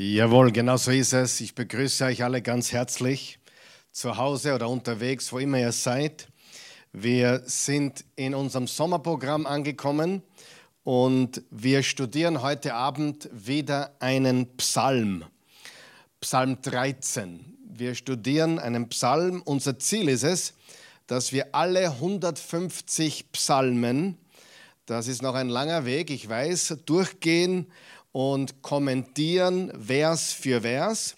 Jawohl, genau so ist es. Ich begrüße euch alle ganz herzlich zu Hause oder unterwegs, wo immer ihr seid. Wir sind in unserem Sommerprogramm angekommen und wir studieren heute Abend wieder einen Psalm, Psalm 13. Wir studieren einen Psalm. Unser Ziel ist es, dass wir alle 150 Psalmen, das ist noch ein langer Weg, ich weiß, durchgehen und kommentieren Vers für Vers.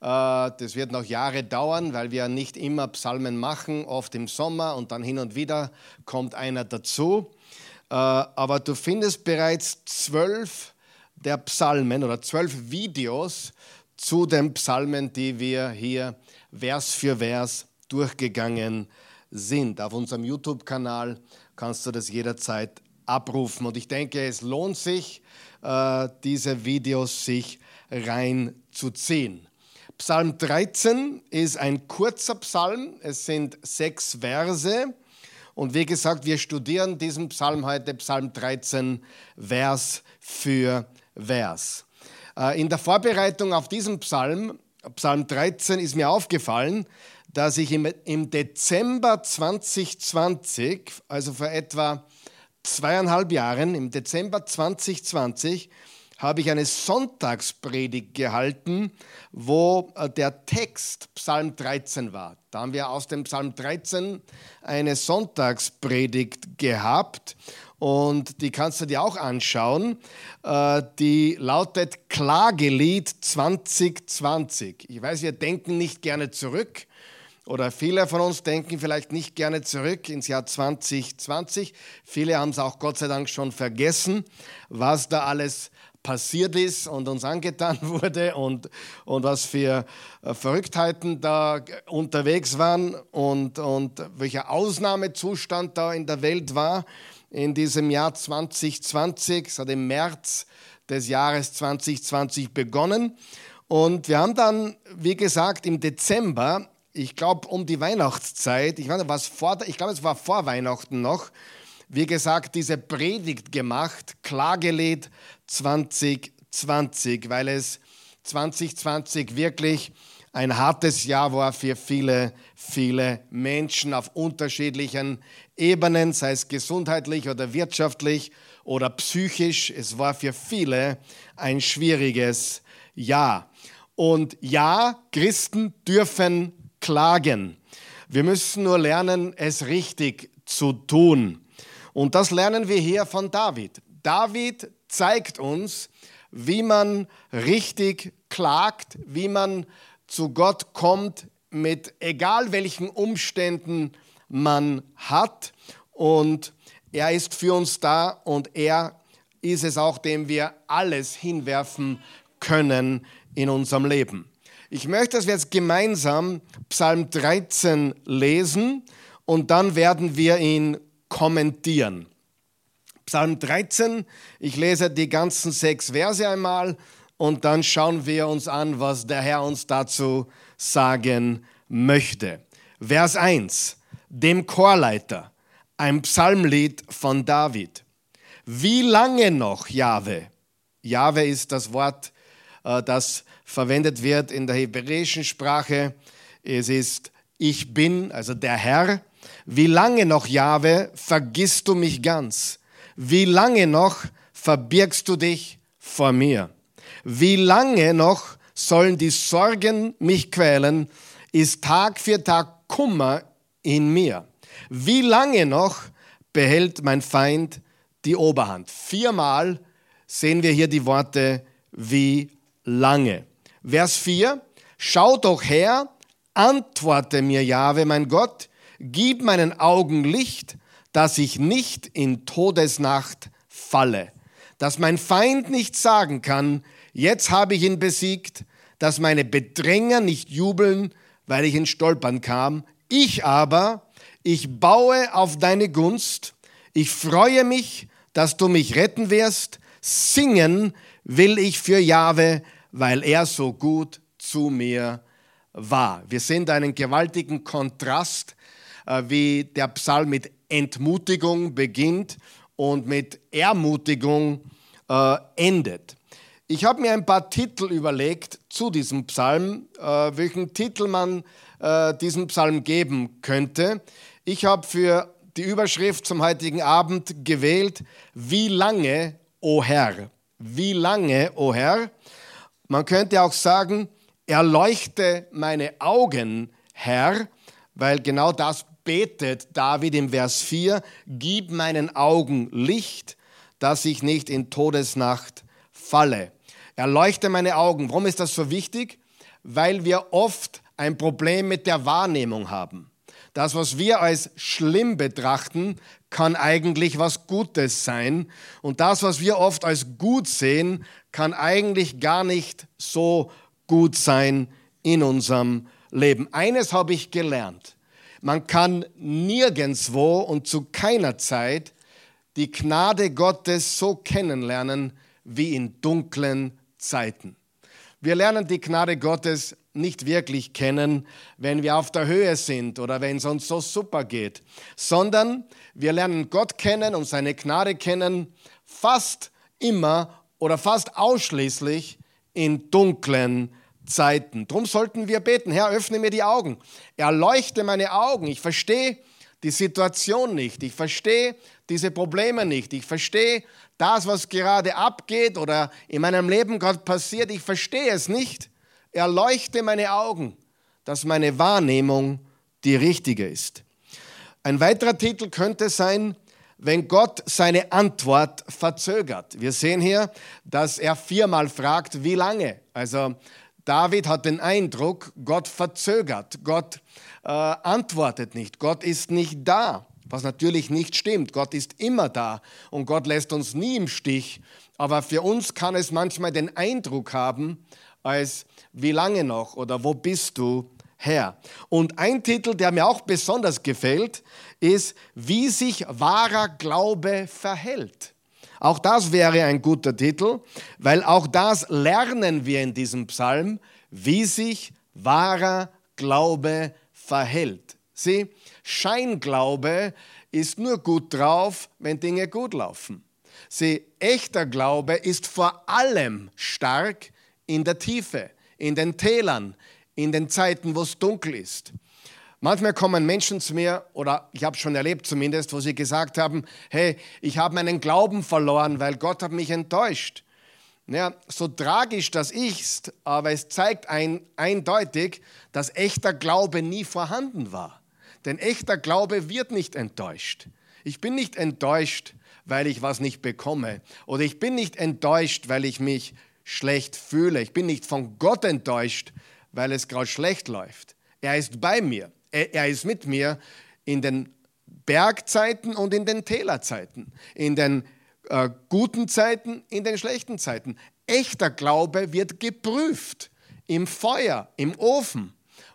Äh, das wird noch Jahre dauern, weil wir nicht immer Psalmen machen, oft im Sommer und dann hin und wieder kommt einer dazu. Äh, aber du findest bereits zwölf der Psalmen oder zwölf Videos zu den Psalmen, die wir hier Vers für Vers durchgegangen sind. Auf unserem YouTube-Kanal kannst du das jederzeit abrufen. Und ich denke, es lohnt sich, äh, diese Videos sich reinzuziehen. Psalm 13 ist ein kurzer Psalm, es sind sechs Verse. Und wie gesagt, wir studieren diesen Psalm heute, Psalm 13, Vers für Vers. Äh, in der Vorbereitung auf diesen Psalm, Psalm 13, ist mir aufgefallen, dass ich im Dezember 2020, also vor etwa zweieinhalb Jahren, im Dezember 2020, habe ich eine Sonntagspredigt gehalten, wo äh, der Text Psalm 13 war. Da haben wir aus dem Psalm 13 eine Sonntagspredigt gehabt und die kannst du dir auch anschauen. Äh, die lautet Klagelied 2020. Ich weiß, wir denken nicht gerne zurück oder viele von uns denken vielleicht nicht gerne zurück ins Jahr 2020. Viele haben es auch Gott sei Dank schon vergessen, was da alles passiert ist und uns angetan wurde und, und was für äh, Verrücktheiten da unterwegs waren und, und welcher Ausnahmezustand da in der Welt war in diesem Jahr 2020. Es hat im März des Jahres 2020 begonnen. Und wir haben dann, wie gesagt, im Dezember ich glaube, um die Weihnachtszeit, ich, ich glaube, es war vor Weihnachten noch, wie gesagt, diese Predigt gemacht, Klagelied 2020, weil es 2020 wirklich ein hartes Jahr war für viele, viele Menschen auf unterschiedlichen Ebenen, sei es gesundheitlich oder wirtschaftlich oder psychisch. Es war für viele ein schwieriges Jahr. Und ja, Christen dürfen klagen. Wir müssen nur lernen, es richtig zu tun. Und das lernen wir hier von David. David zeigt uns, wie man richtig klagt, wie man zu Gott kommt, mit egal welchen Umständen man hat. Und er ist für uns da und er ist es auch, dem wir alles hinwerfen können in unserem Leben. Ich möchte, dass wir jetzt gemeinsam Psalm 13 lesen und dann werden wir ihn kommentieren. Psalm 13, ich lese die ganzen sechs Verse einmal und dann schauen wir uns an, was der Herr uns dazu sagen möchte. Vers 1, dem Chorleiter, ein Psalmlied von David. Wie lange noch, Jahwe? Jahwe ist das Wort, äh, das verwendet wird in der hebräischen Sprache. Es ist ich bin, also der Herr. Wie lange noch, Jahwe, vergisst du mich ganz? Wie lange noch verbirgst du dich vor mir? Wie lange noch sollen die Sorgen mich quälen? Ist Tag für Tag Kummer in mir? Wie lange noch behält mein Feind die Oberhand? Viermal sehen wir hier die Worte wie lange. Vers 4, schau doch her, antworte mir, Jahwe, mein Gott, gib meinen Augen Licht, dass ich nicht in Todesnacht falle, dass mein Feind nicht sagen kann, jetzt habe ich ihn besiegt, dass meine Bedränger nicht jubeln, weil ich in Stolpern kam. Ich aber, ich baue auf deine Gunst, ich freue mich, dass du mich retten wirst, singen will ich für Jahwe, weil er so gut zu mir war. Wir sehen einen gewaltigen Kontrast, äh, wie der Psalm mit Entmutigung beginnt und mit Ermutigung äh, endet. Ich habe mir ein paar Titel überlegt zu diesem Psalm, äh, welchen Titel man diesem Psalm geben könnte. Ich habe für die Überschrift zum heutigen Abend gewählt, wie lange, o Herr? Wie lange, o Herr? Man könnte auch sagen, erleuchte meine Augen, Herr, weil genau das betet David im Vers 4, gib meinen Augen Licht, dass ich nicht in Todesnacht falle. Erleuchte meine Augen. Warum ist das so wichtig? Weil wir oft ein Problem mit der Wahrnehmung haben. Das, was wir als schlimm betrachten, kann eigentlich was Gutes sein. Und das, was wir oft als gut sehen, kann eigentlich gar nicht so gut sein in unserem Leben. Eines habe ich gelernt. Man kann nirgendswo und zu keiner Zeit die Gnade Gottes so kennenlernen wie in dunklen Zeiten. Wir lernen die Gnade Gottes nicht wirklich kennen, wenn wir auf der Höhe sind oder wenn es uns so super geht, sondern wir lernen Gott kennen und seine Gnade kennen fast immer oder fast ausschließlich in dunklen Zeiten. Drum sollten wir beten, Herr, öffne mir die Augen, erleuchte meine Augen. Ich verstehe die Situation nicht, ich verstehe diese Probleme nicht, ich verstehe das, was gerade abgeht oder in meinem Leben gerade passiert, ich verstehe es nicht. Erleuchte meine Augen, dass meine Wahrnehmung die richtige ist. Ein weiterer Titel könnte sein, wenn Gott seine Antwort verzögert. Wir sehen hier, dass er viermal fragt, wie lange. Also David hat den Eindruck, Gott verzögert, Gott äh, antwortet nicht, Gott ist nicht da was natürlich nicht stimmt. Gott ist immer da und Gott lässt uns nie im Stich. Aber für uns kann es manchmal den Eindruck haben, als wie lange noch oder wo bist du, Herr? Und ein Titel, der mir auch besonders gefällt, ist, wie sich wahrer Glaube verhält. Auch das wäre ein guter Titel, weil auch das lernen wir in diesem Psalm, wie sich wahrer Glaube verhält. Sieh, Scheinglaube ist nur gut drauf, wenn Dinge gut laufen. Sie, echter Glaube ist vor allem stark in der Tiefe, in den Tälern, in den Zeiten, wo es dunkel ist. Manchmal kommen Menschen zu mir, oder ich habe schon erlebt zumindest, wo sie gesagt haben, hey, ich habe meinen Glauben verloren, weil Gott hat mich enttäuscht. Ja, so tragisch das ist, aber es zeigt ein, eindeutig, dass echter Glaube nie vorhanden war. Denn echter Glaube wird nicht enttäuscht. Ich bin nicht enttäuscht, weil ich was nicht bekomme. Oder ich bin nicht enttäuscht, weil ich mich schlecht fühle. Ich bin nicht von Gott enttäuscht, weil es gerade schlecht läuft. Er ist bei mir. Er, er ist mit mir in den Bergzeiten und in den Tälerzeiten. In den äh, guten Zeiten, in den schlechten Zeiten. Echter Glaube wird geprüft im Feuer, im Ofen.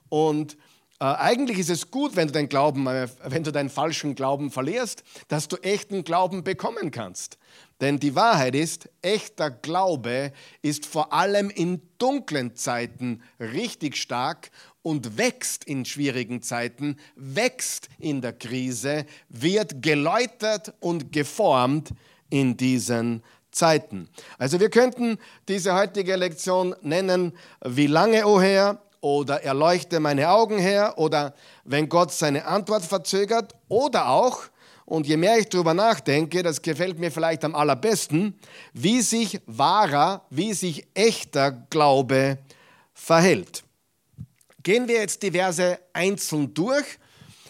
Und äh, eigentlich ist es gut, wenn du, deinen Glauben, äh, wenn du deinen falschen Glauben verlierst, dass du echten Glauben bekommen kannst. Denn die Wahrheit ist, echter Glaube ist vor allem in dunklen Zeiten richtig stark und wächst in schwierigen Zeiten, wächst in der Krise, wird geläutert und geformt in diesen Zeiten. Also wir könnten diese heutige Lektion nennen, wie lange, o oh Herr, oder erleuchte meine Augen her oder wenn Gott seine Antwort verzögert oder auch, und je mehr ich darüber nachdenke, das gefällt mir vielleicht am allerbesten, wie sich wahrer, wie sich echter Glaube verhält. Gehen wir jetzt die Verse einzeln durch,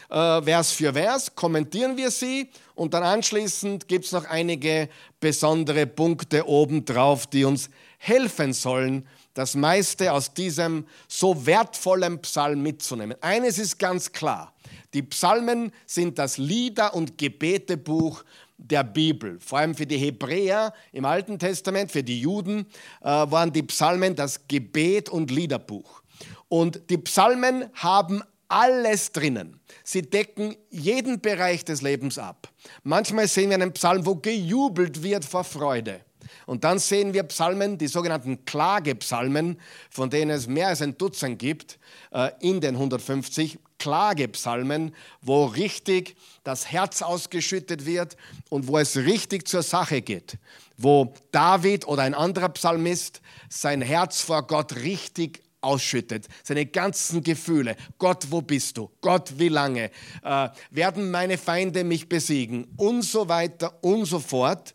äh, Vers für Vers, kommentieren wir sie und dann anschließend gibt es noch einige besondere Punkte obendrauf, die uns helfen sollen, das meiste aus diesem so wertvollen Psalm mitzunehmen. Eines ist ganz klar, die Psalmen sind das Lieder- und Gebetebuch der Bibel. Vor allem für die Hebräer im Alten Testament, für die Juden, äh, waren die Psalmen das Gebet- und Liederbuch. Und die Psalmen haben alles drinnen. Sie decken jeden Bereich des Lebens ab. Manchmal sehen wir einen Psalm, wo gejubelt wird vor Freude. Und dann sehen wir Psalmen, die sogenannten Klagepsalmen, von denen es mehr als ein Dutzend gibt äh, in den 150. Klagepsalmen, wo richtig das Herz ausgeschüttet wird und wo es richtig zur Sache geht, wo David oder ein anderer Psalmist sein Herz vor Gott richtig ausschüttet, seine ganzen Gefühle. Gott, wo bist du? Gott, wie lange? Äh, werden meine Feinde mich besiegen? Und so weiter und so fort.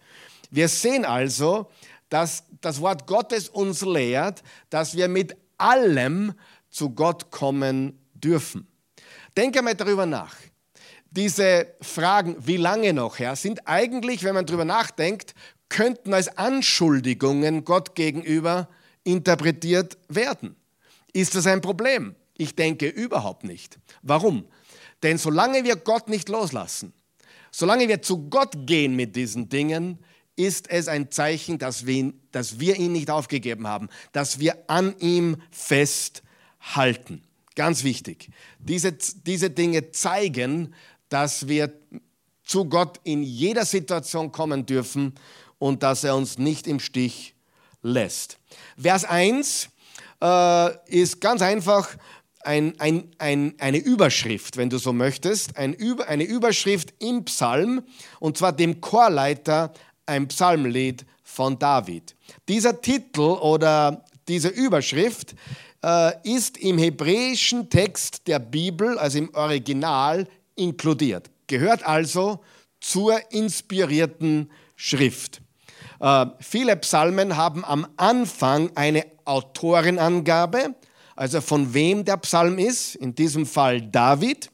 Wir sehen also, dass das Wort Gottes uns lehrt, dass wir mit allem zu Gott kommen dürfen. Denke mal darüber nach. Diese Fragen, wie lange noch, Herr, sind eigentlich, wenn man darüber nachdenkt, könnten als Anschuldigungen Gott gegenüber interpretiert werden. Ist das ein Problem? Ich denke überhaupt nicht. Warum? Denn solange wir Gott nicht loslassen, solange wir zu Gott gehen mit diesen Dingen, ist es ein Zeichen, dass wir, ihn, dass wir ihn nicht aufgegeben haben, dass wir an ihm festhalten. Ganz wichtig. Diese, diese Dinge zeigen, dass wir zu Gott in jeder Situation kommen dürfen und dass er uns nicht im Stich lässt. Vers 1 äh, ist ganz einfach ein, ein, ein, eine Überschrift, wenn du so möchtest, eine Überschrift im Psalm, und zwar dem Chorleiter ein Psalmlied von David. Dieser Titel oder diese Überschrift ist im hebräischen Text der Bibel, also im Original, inkludiert. Gehört also zur inspirierten Schrift. Äh, viele Psalmen haben am Anfang eine Autorenangabe, also von wem der Psalm ist, in diesem Fall David,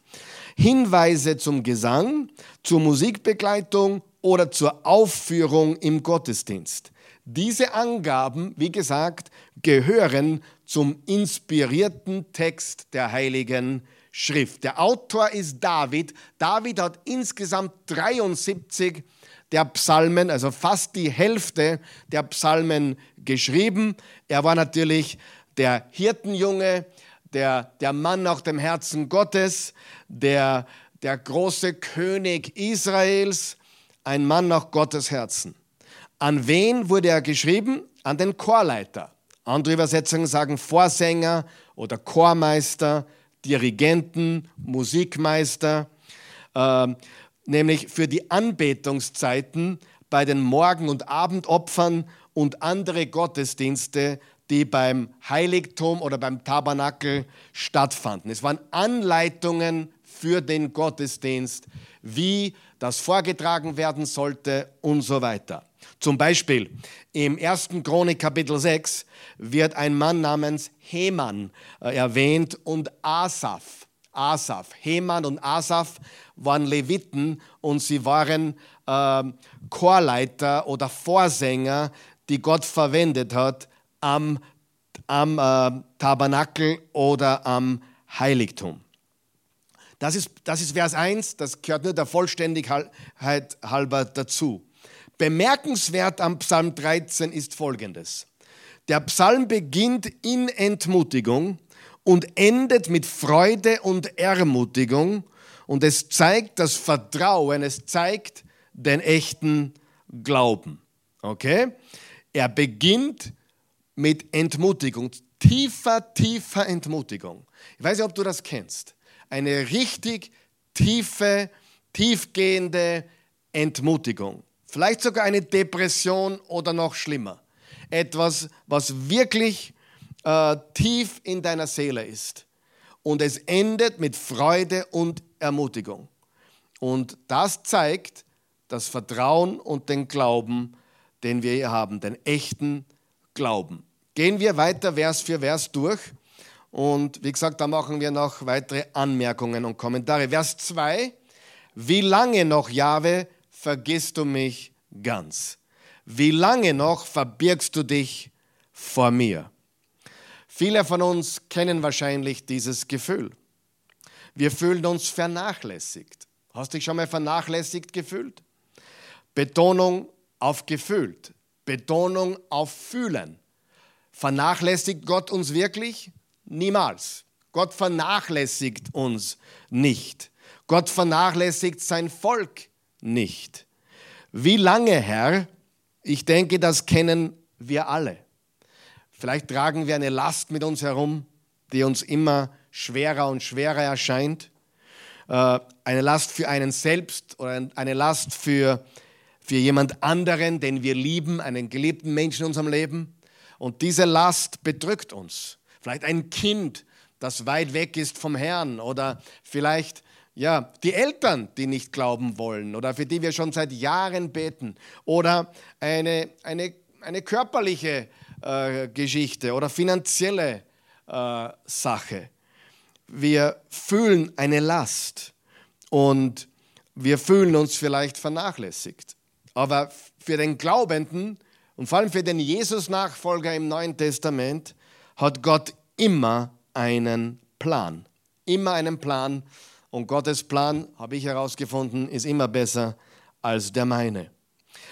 Hinweise zum Gesang, zur Musikbegleitung oder zur Aufführung im Gottesdienst. Diese Angaben, wie gesagt, gehören zum inspirierten Text der Heiligen Schrift. Der Autor ist David. David hat insgesamt 73 der Psalmen, also fast die Hälfte der Psalmen geschrieben. Er war natürlich der Hirtenjunge, der, der Mann nach dem Herzen Gottes, der, der große König Israels, ein Mann nach Gottes Herzen. An wen wurde er geschrieben? An den Chorleiter. Andere Übersetzungen sagen Vorsänger oder Chormeister, Dirigenten, Musikmeister, äh, nämlich für die Anbetungszeiten bei den Morgen- und Abendopfern und andere Gottesdienste, die beim Heiligtum oder beim Tabernakel stattfanden. Es waren Anleitungen für den Gottesdienst, wie das vorgetragen werden sollte und so weiter. Zum Beispiel im 1. Chronik Kapitel 6 wird ein Mann namens Heman äh, erwähnt und Asaph. Asaph. Heman und Asaph waren Leviten und sie waren äh, Chorleiter oder Vorsänger, die Gott verwendet hat am, am äh, Tabernakel oder am Heiligtum. Das ist, das ist Vers 1, das gehört nur der Vollständigkeit halber dazu. Bemerkenswert am Psalm 13 ist folgendes. Der Psalm beginnt in Entmutigung und endet mit Freude und Ermutigung und es zeigt das Vertrauen, es zeigt den echten Glauben. Okay? Er beginnt mit Entmutigung, tiefer, tiefer Entmutigung. Ich weiß nicht, ob du das kennst eine richtig tiefe, tiefgehende Entmutigung. Vielleicht sogar eine Depression oder noch schlimmer. Etwas, was wirklich äh, tief in deiner Seele ist. Und es endet mit Freude und Ermutigung. Und das zeigt das Vertrauen und den Glauben, den wir hier haben, den echten Glauben. Gehen wir weiter Vers für Vers durch. Und wie gesagt, da machen wir noch weitere Anmerkungen und Kommentare. Vers 2. Wie lange noch, Jahwe, vergisst du mich ganz? Wie lange noch verbirgst du dich vor mir? Viele von uns kennen wahrscheinlich dieses Gefühl. Wir fühlen uns vernachlässigt. Hast du dich schon mal vernachlässigt gefühlt? Betonung auf gefühlt. Betonung auf fühlen. Vernachlässigt Gott uns wirklich? Niemals. Gott vernachlässigt uns nicht. Gott vernachlässigt sein Volk nicht. Wie lange, Herr, Ich denke, das kennen wir alle. Vielleicht tragen wir eine Last mit uns herum, die uns immer schwerer und schwerer erscheint. Äh, eine Last für einen selbst oder eine Last für, für jemand anderen, den wir lieben, einen geliebten Menschen in unserem Leben. Und diese Last bedrückt uns. Vielleicht ein Kind, das weit weg ist vom Herrn oder vielleicht ja, die Eltern, die nicht glauben wollen oder für die wir schon seit Jahren beten oder eine, eine, eine körperliche äh, Geschichte oder finanzielle äh, Sache. Wir fühlen eine Last und wir fühlen uns vielleicht vernachlässigt. Aber für den Glaubenden und vor allem für den Jesus-Nachfolger im Neuen Testament hat Gott immer einen Plan. Immer einen Plan. Und Gottes Plan, habe ich herausgefunden, ist immer besser als der meine.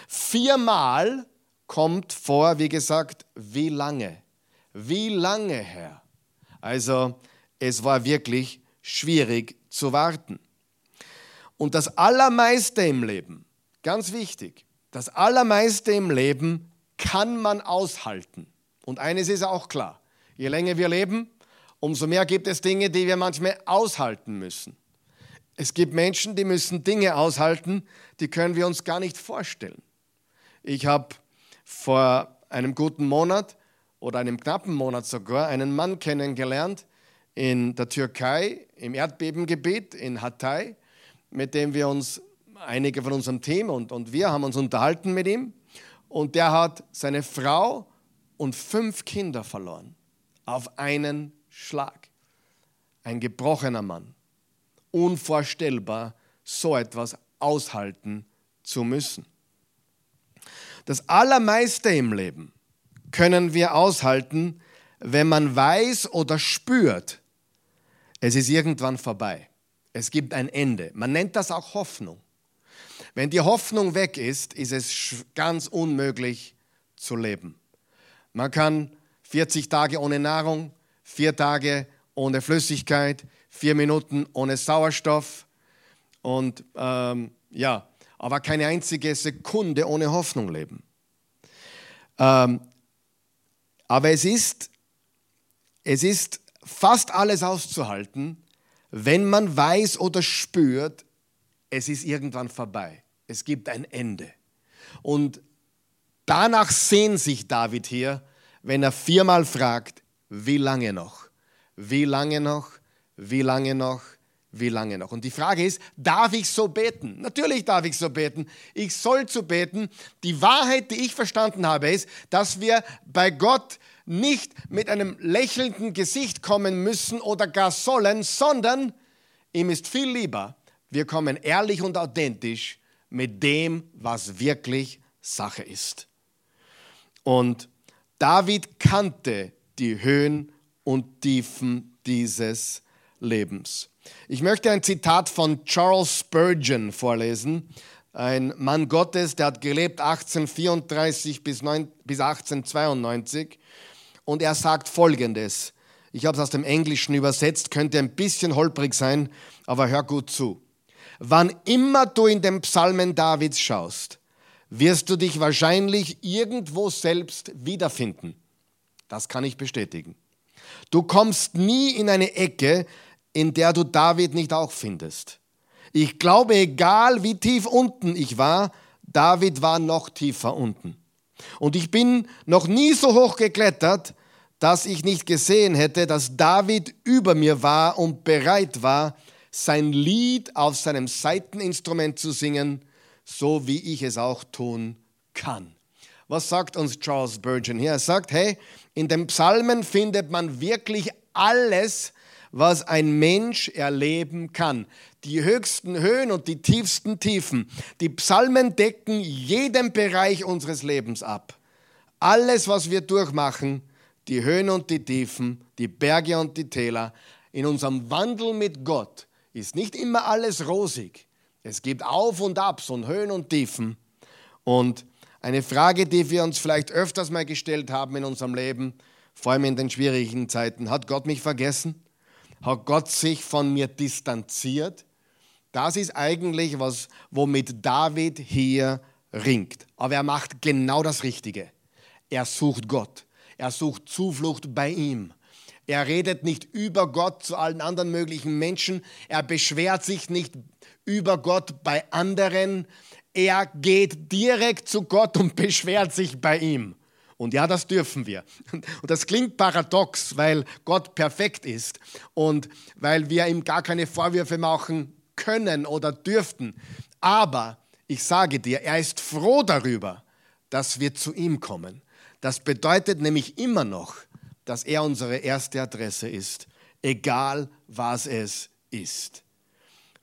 Viermal kommt vor, wie gesagt, wie lange? Wie lange, Herr? Also es war wirklich schwierig zu warten. Und das Allermeiste im Leben, ganz wichtig, das Allermeiste im Leben kann man aushalten. Und eines ist auch klar, je länger wir leben, umso mehr gibt es Dinge, die wir manchmal aushalten müssen. Es gibt Menschen, die müssen Dinge aushalten, die können wir uns gar nicht vorstellen. Ich habe vor einem guten Monat oder einem knappen Monat sogar einen Mann kennengelernt in der Türkei, im Erdbebengebiet in Hatay, mit dem wir uns, einige von unserem Team und, und wir haben uns unterhalten mit ihm. Und der hat seine Frau und fünf Kinder verloren auf einen Schlag. Ein gebrochener Mann. Unvorstellbar, so etwas aushalten zu müssen. Das Allermeiste im Leben können wir aushalten, wenn man weiß oder spürt, es ist irgendwann vorbei. Es gibt ein Ende. Man nennt das auch Hoffnung. Wenn die Hoffnung weg ist, ist es ganz unmöglich zu leben. Man kann 40 Tage ohne Nahrung, vier Tage ohne Flüssigkeit, vier Minuten ohne Sauerstoff und ähm, ja, aber keine einzige Sekunde ohne Hoffnung leben. Ähm, aber es ist, es ist fast alles auszuhalten, wenn man weiß oder spürt, es ist irgendwann vorbei. Es gibt ein Ende. Und danach sehnt sich David hier, wenn er viermal fragt, wie lange noch? Wie lange noch? Wie lange noch? Wie lange noch? Und die Frage ist, darf ich so beten? Natürlich darf ich so beten. Ich soll so beten. Die Wahrheit, die ich verstanden habe, ist, dass wir bei Gott nicht mit einem lächelnden Gesicht kommen müssen oder gar sollen, sondern ihm ist viel lieber, wir kommen ehrlich und authentisch mit dem, was wirklich Sache ist. Und David kannte die Höhen und Tiefen dieses Lebens. Ich möchte ein Zitat von Charles Spurgeon vorlesen, ein Mann Gottes, der hat gelebt 1834 bis 1892 und er sagt Folgendes. Ich habe es aus dem Englischen übersetzt, könnte ein bisschen holprig sein, aber hör gut zu. Wann immer du in den Psalmen Davids schaust, wirst du dich wahrscheinlich irgendwo selbst wiederfinden. Das kann ich bestätigen. Du kommst nie in eine Ecke, in der du David nicht auch findest. Ich glaube, egal wie tief unten ich war, David war noch tiefer unten. Und ich bin noch nie so hoch geklettert, dass ich nicht gesehen hätte, dass David über mir war und bereit war, sein Lied auf seinem Saiteninstrument zu singen, so wie ich es auch tun kann. Was sagt uns Charles Spurgeon hier? Er sagt, hey, in den Psalmen findet man wirklich alles, was ein Mensch erleben kann. Die höchsten Höhen und die tiefsten Tiefen. Die Psalmen decken jeden Bereich unseres Lebens ab. Alles, was wir durchmachen, die Höhen und die Tiefen, die Berge und die Täler, in unserem Wandel mit Gott ist nicht immer alles rosig. Es gibt Auf und Abs und Höhen und Tiefen. Und eine Frage, die wir uns vielleicht öfters mal gestellt haben in unserem Leben, vor allem in den schwierigen Zeiten, hat Gott mich vergessen? Hat Gott sich von mir distanziert? Das ist eigentlich was, womit David hier ringt. Aber er macht genau das Richtige. Er sucht Gott. Er sucht Zuflucht bei ihm. Er redet nicht über Gott zu allen anderen möglichen Menschen. Er beschwert sich nicht über Gott bei anderen. Er geht direkt zu Gott und beschwert sich bei ihm. Und ja, das dürfen wir. Und das klingt paradox, weil Gott perfekt ist und weil wir ihm gar keine Vorwürfe machen können oder dürften. Aber ich sage dir, er ist froh darüber, dass wir zu ihm kommen. Das bedeutet nämlich immer noch, dass er unsere erste Adresse ist, egal was es ist.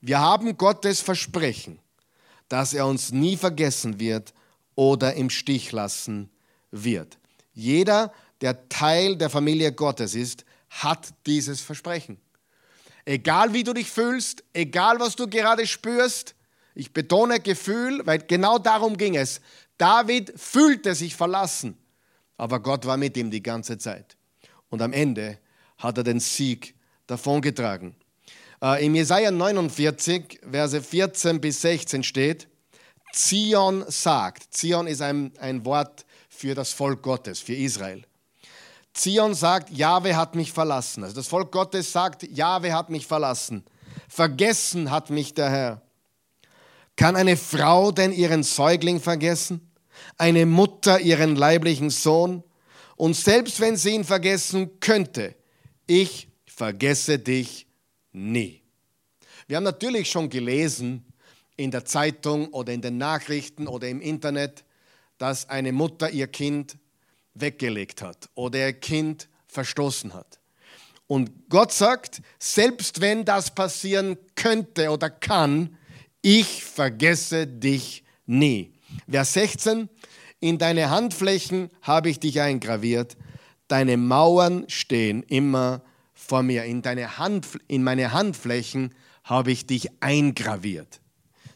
Wir haben Gottes Versprechen, dass er uns nie vergessen wird oder im Stich lassen wird. Jeder, der Teil der Familie Gottes ist, hat dieses Versprechen. Egal wie du dich fühlst, egal was du gerade spürst, ich betone Gefühl, weil genau darum ging es. David fühlte sich verlassen, aber Gott war mit ihm die ganze Zeit. Und am Ende hat er den Sieg davongetragen. Äh, Im Jesaja 49, Verse 14 bis 16 steht, Zion sagt, Zion ist ein, ein Wort für das Volk Gottes, für Israel. Zion sagt, Jahwe hat mich verlassen. Also das Volk Gottes sagt, Jahwe hat mich verlassen. Vergessen hat mich der Herr. Kann eine Frau denn ihren Säugling vergessen? Eine Mutter ihren leiblichen Sohn? Und selbst wenn sie ihn vergessen könnte, ich vergesse dich nie. Wir haben natürlich schon gelesen in der Zeitung oder in den Nachrichten oder im Internet, dass eine Mutter ihr Kind weggelegt hat oder ihr Kind verstoßen hat. Und Gott sagt, selbst wenn das passieren könnte oder kann, ich vergesse dich nie. Vers 16, in deine Handflächen habe ich dich eingraviert, deine Mauern stehen immer vor mir. In, deine Hand, in meine Handflächen habe ich dich eingraviert.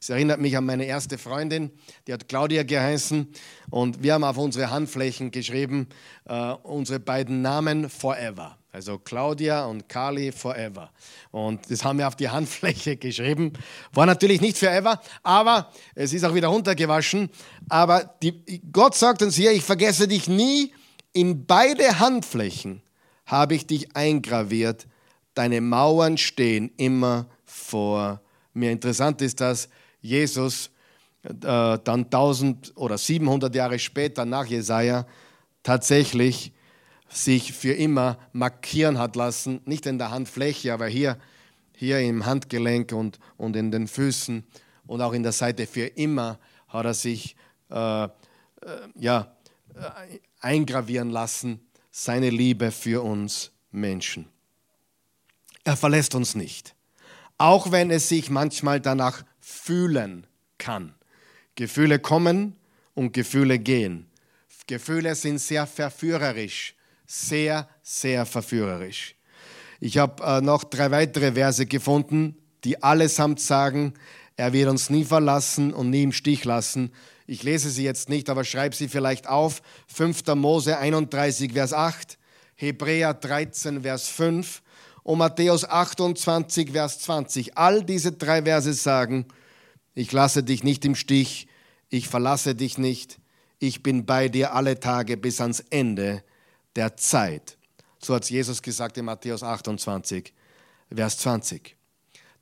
Es erinnert mich an meine erste Freundin, die hat Claudia geheißen und wir haben auf unsere Handflächen geschrieben, äh, unsere beiden Namen Forever. Also Claudia und Kali Forever. Und das haben wir auf die Handfläche geschrieben. War natürlich nicht Forever, aber es ist auch wieder runtergewaschen. Aber die, Gott sagt uns hier, ich vergesse dich nie. In beide Handflächen habe ich dich eingraviert. Deine Mauern stehen immer vor mir. Interessant ist, dass Jesus äh, dann 1000 oder 700 Jahre später nach Jesaja tatsächlich sich für immer markieren hat lassen, nicht in der Handfläche, aber hier, hier im Handgelenk und, und in den Füßen und auch in der Seite. Für immer hat er sich äh, äh, ja, äh, eingravieren lassen, seine Liebe für uns Menschen. Er verlässt uns nicht, auch wenn es sich manchmal danach fühlen kann. Gefühle kommen und Gefühle gehen. Gefühle sind sehr verführerisch, sehr, sehr verführerisch. Ich habe äh, noch drei weitere Verse gefunden, die allesamt sagen, er wird uns nie verlassen und nie im Stich lassen. Ich lese sie jetzt nicht, aber schreibe sie vielleicht auf. 5. Mose 31, Vers 8, Hebräer 13, Vers 5 und Matthäus 28, Vers 20. All diese drei Verse sagen, ich lasse dich nicht im Stich, ich verlasse dich nicht, ich bin bei dir alle Tage bis ans Ende der Zeit. So hat Jesus gesagt in Matthäus 28, Vers 20.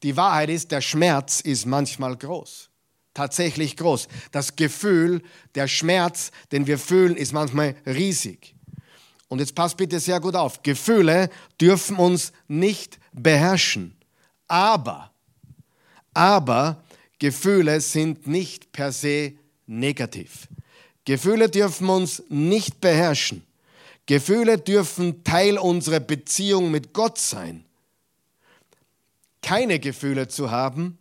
Die Wahrheit ist, der Schmerz ist manchmal groß. Tatsächlich groß. Das Gefühl, der Schmerz, den wir fühlen, ist manchmal riesig. Und jetzt passt bitte sehr gut auf. Gefühle dürfen uns nicht beherrschen. Aber, aber Gefühle sind nicht per se negativ. Gefühle dürfen uns nicht beherrschen. Gefühle dürfen Teil unserer Beziehung mit Gott sein. Keine Gefühle zu haben,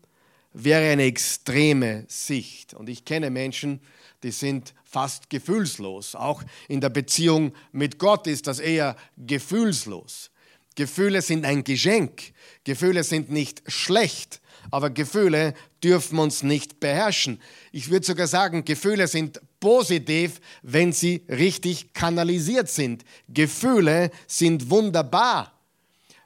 wäre eine extreme Sicht. Und ich kenne Menschen, die sind fast gefühlslos. Auch in der Beziehung mit Gott ist das eher gefühlslos. Gefühle sind ein Geschenk. Gefühle sind nicht schlecht, aber Gefühle dürfen uns nicht beherrschen. Ich würde sogar sagen, Gefühle sind positiv, wenn sie richtig kanalisiert sind. Gefühle sind wunderbar.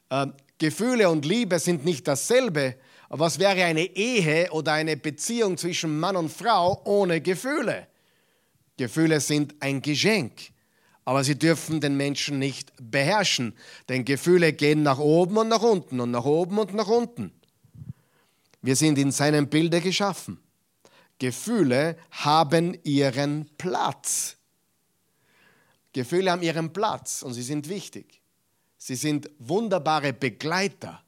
Äh, Gefühle und Liebe sind nicht dasselbe, Was wäre eine Ehe oder eine Beziehung zwischen Mann und Frau ohne Gefühle? Gefühle sind ein Geschenk, aber sie dürfen den Menschen nicht beherrschen, denn Gefühle gehen nach oben und nach unten und nach oben und nach unten. Wir sind in seinem Bilde geschaffen. Gefühle haben ihren Platz. Gefühle haben ihren Platz und sie sind wichtig. Sie sind wunderbare Begleiter,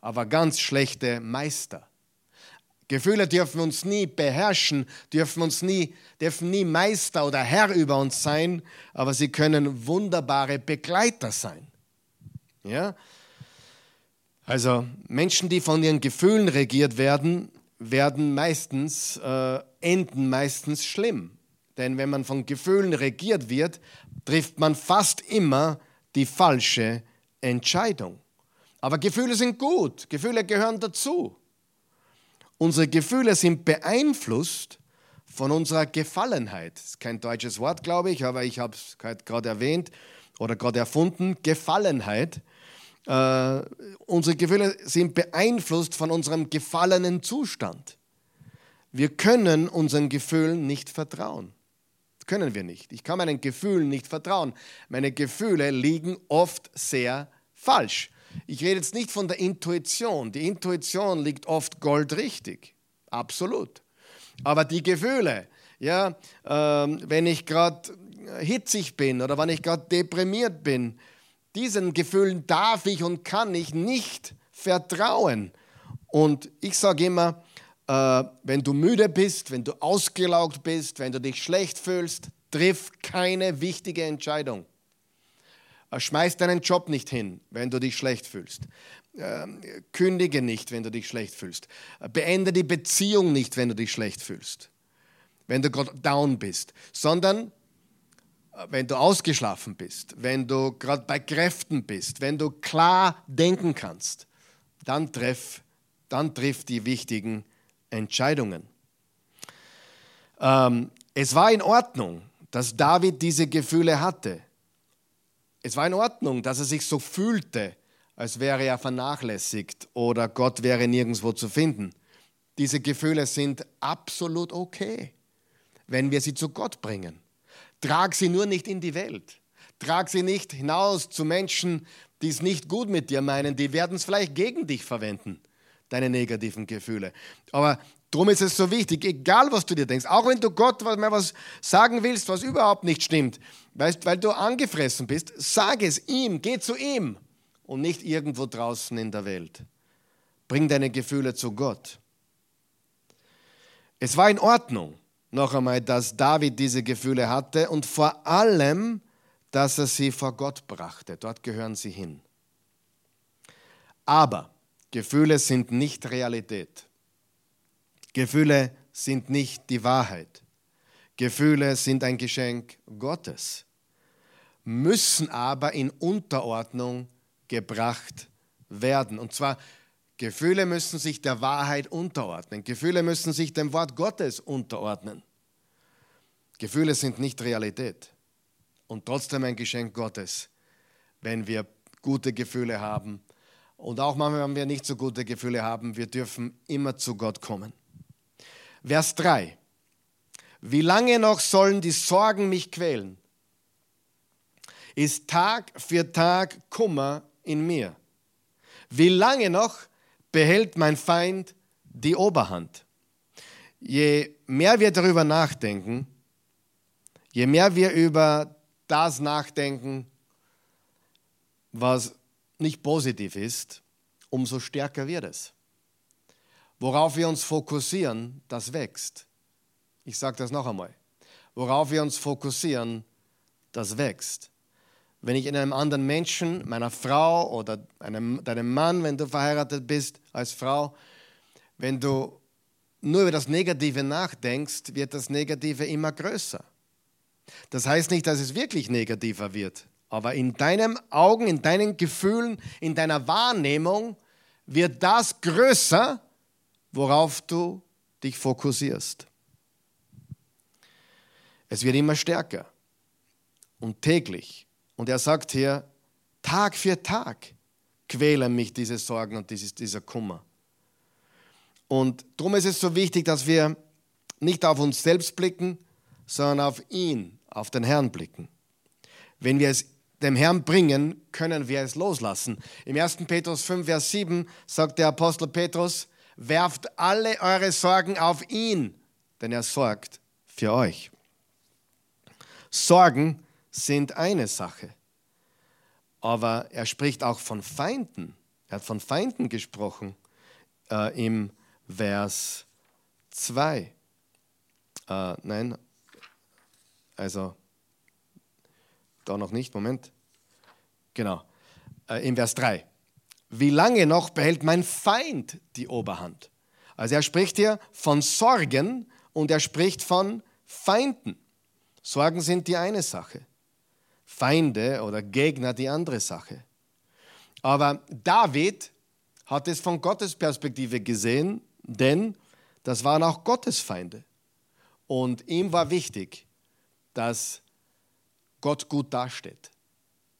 aber ganz schlechte Meister. Gefühle dürfen uns nie beherrschen, dürfen uns nie, dürfen nie Meister oder Herr über uns sein, aber sie können wunderbare Begleiter sein. Ja? Also Menschen, die von ihren Gefühlen regiert werden, werden meistens, äh, enden meistens schlimm. Denn wenn man von Gefühlen regiert wird, trifft man fast immer die falsche Entscheidung. Aber Gefühle sind gut, Gefühle gehören dazu. Unsere Gefühle sind beeinflusst von unserer Gefallenheit. Das ist kein deutsches Wort, glaube ich, aber ich habe es gerade erwähnt oder gerade erfunden. Gefallenheit. Äh, unsere Gefühle sind beeinflusst von unserem gefallenen Zustand. Wir können unseren Gefühlen nicht vertrauen. Das können wir nicht. Ich kann meinen Gefühlen nicht vertrauen. Meine Gefühle liegen oft sehr falsch. Ich rede jetzt nicht von der Intuition. Die Intuition liegt oft goldrichtig. Absolut. Aber die Gefühle, ja, äh, wenn ich gerade hitzig bin oder wenn ich gerade deprimiert bin, diesen Gefühlen darf ich und kann ich nicht vertrauen. Und ich sage immer, äh, wenn du müde bist, wenn du ausgelaugt bist, wenn du dich schlecht fühlst, triff keine wichtige Entscheidung. Äh, schmeiß deinen Job nicht hin, wenn du dich schlecht fühlst. Ähm, kündige nicht, wenn du dich schlecht fühlst. Äh, beende die Beziehung nicht, wenn du dich schlecht fühlst, wenn du gerade down bist, sondern wenn du ausgeschlafen bist, wenn du gerade bei Kräften bist, wenn du klar denken kannst, dann treff, dann triff die wichtigen Entscheidungen. Ähm, es war in Ordnung, dass David diese Gefühle hatte. Es war in Ordnung, dass er sich so fühlte, als wäre er vernachlässigt oder Gott wäre nirgendwo zu finden. Diese Gefühle sind absolut okay, wenn wir sie zu Gott bringen. Trag sie nur nicht in die Welt. Trag sie nicht hinaus zu Menschen, die es nicht gut mit dir meinen. Die werden es vielleicht gegen dich verwenden, deine negativen Gefühle. Aber darum ist es so wichtig, egal was du dir denkst, auch wenn du Gott mal was sagen willst, was überhaupt nicht stimmt, weißt, weil du angefressen bist, sag es ihm, geh zu ihm und nicht irgendwo draußen in der Welt. Bring deine Gefühle zu Gott. Es war in Ordnung, noch einmal, dass David diese Gefühle hatte und vor allem, dass er sie vor Gott brachte. Dort gehören sie hin. Aber Gefühle sind nicht Realität. Gefühle sind nicht die Wahrheit. Gefühle sind ein Geschenk Gottes, müssen aber in Unterordnung gebracht werden. Und zwar Gefühle müssen sich der Wahrheit unterordnen. Gefühle müssen sich dem Wort Gottes unterordnen. Gefühle sind nicht Realität und trotzdem ein Geschenk Gottes, wenn wir gute Gefühle haben. Und auch manchmal, wenn wir nicht so gute Gefühle haben, wir dürfen immer zu Gott kommen. Vers 3. Wie lange noch sollen die Sorgen mich quälen? Ist Tag für Tag Kummer in mir? Wie lange noch behält mein Feind die Oberhand. Je mehr wir darüber nachdenken, je mehr wir über das nachdenken, was nicht positiv ist, umso stärker wird es. Worauf wir uns fokussieren, das wächst. Ich sage das noch einmal. Worauf wir uns fokussieren, das wächst wenn ich in einem anderen Menschen, meiner Frau oder einem, deinem Mann, wenn du verheiratet bist als Frau, wenn du nur über das Negative nachdenkst, wird das Negative immer größer. Das heißt nicht, dass es wirklich negativer wird, aber in deinen Augen, in deinen Gefühlen, in deiner Wahrnehmung wird das größer, worauf du dich fokussierst. Es wird immer stärker und täglich und er sagt hier, Tag für Tag quälen mich diese Sorgen und dieses, dieser Kummer. Und darum ist es so wichtig, dass wir nicht auf uns selbst blicken, sondern auf ihn, auf den Herrn blicken. Wenn wir es dem Herrn bringen, können wir es loslassen. Im 1. Petrus 5, Vers 7 sagt der Apostel Petrus, werft alle eure Sorgen auf ihn, denn er sorgt für euch. Sorgen sind eine Sache, aber er spricht auch von Feinden. Er hat von Feinden gesprochen äh, im Vers 2. Äh, nein, also da noch nicht, Moment. Genau, äh, im Vers 3. Wie lange noch behält mein Feind die Oberhand? Also er spricht hier von Sorgen und er spricht von Feinden. Sorgen sind die eine Sache, Feinde oder Gegner die andere Sache. Aber David hat es von Gottes Perspektive gesehen, denn das waren auch Gottes Feinde. Und ihm war wichtig, dass Gott gut dasteht.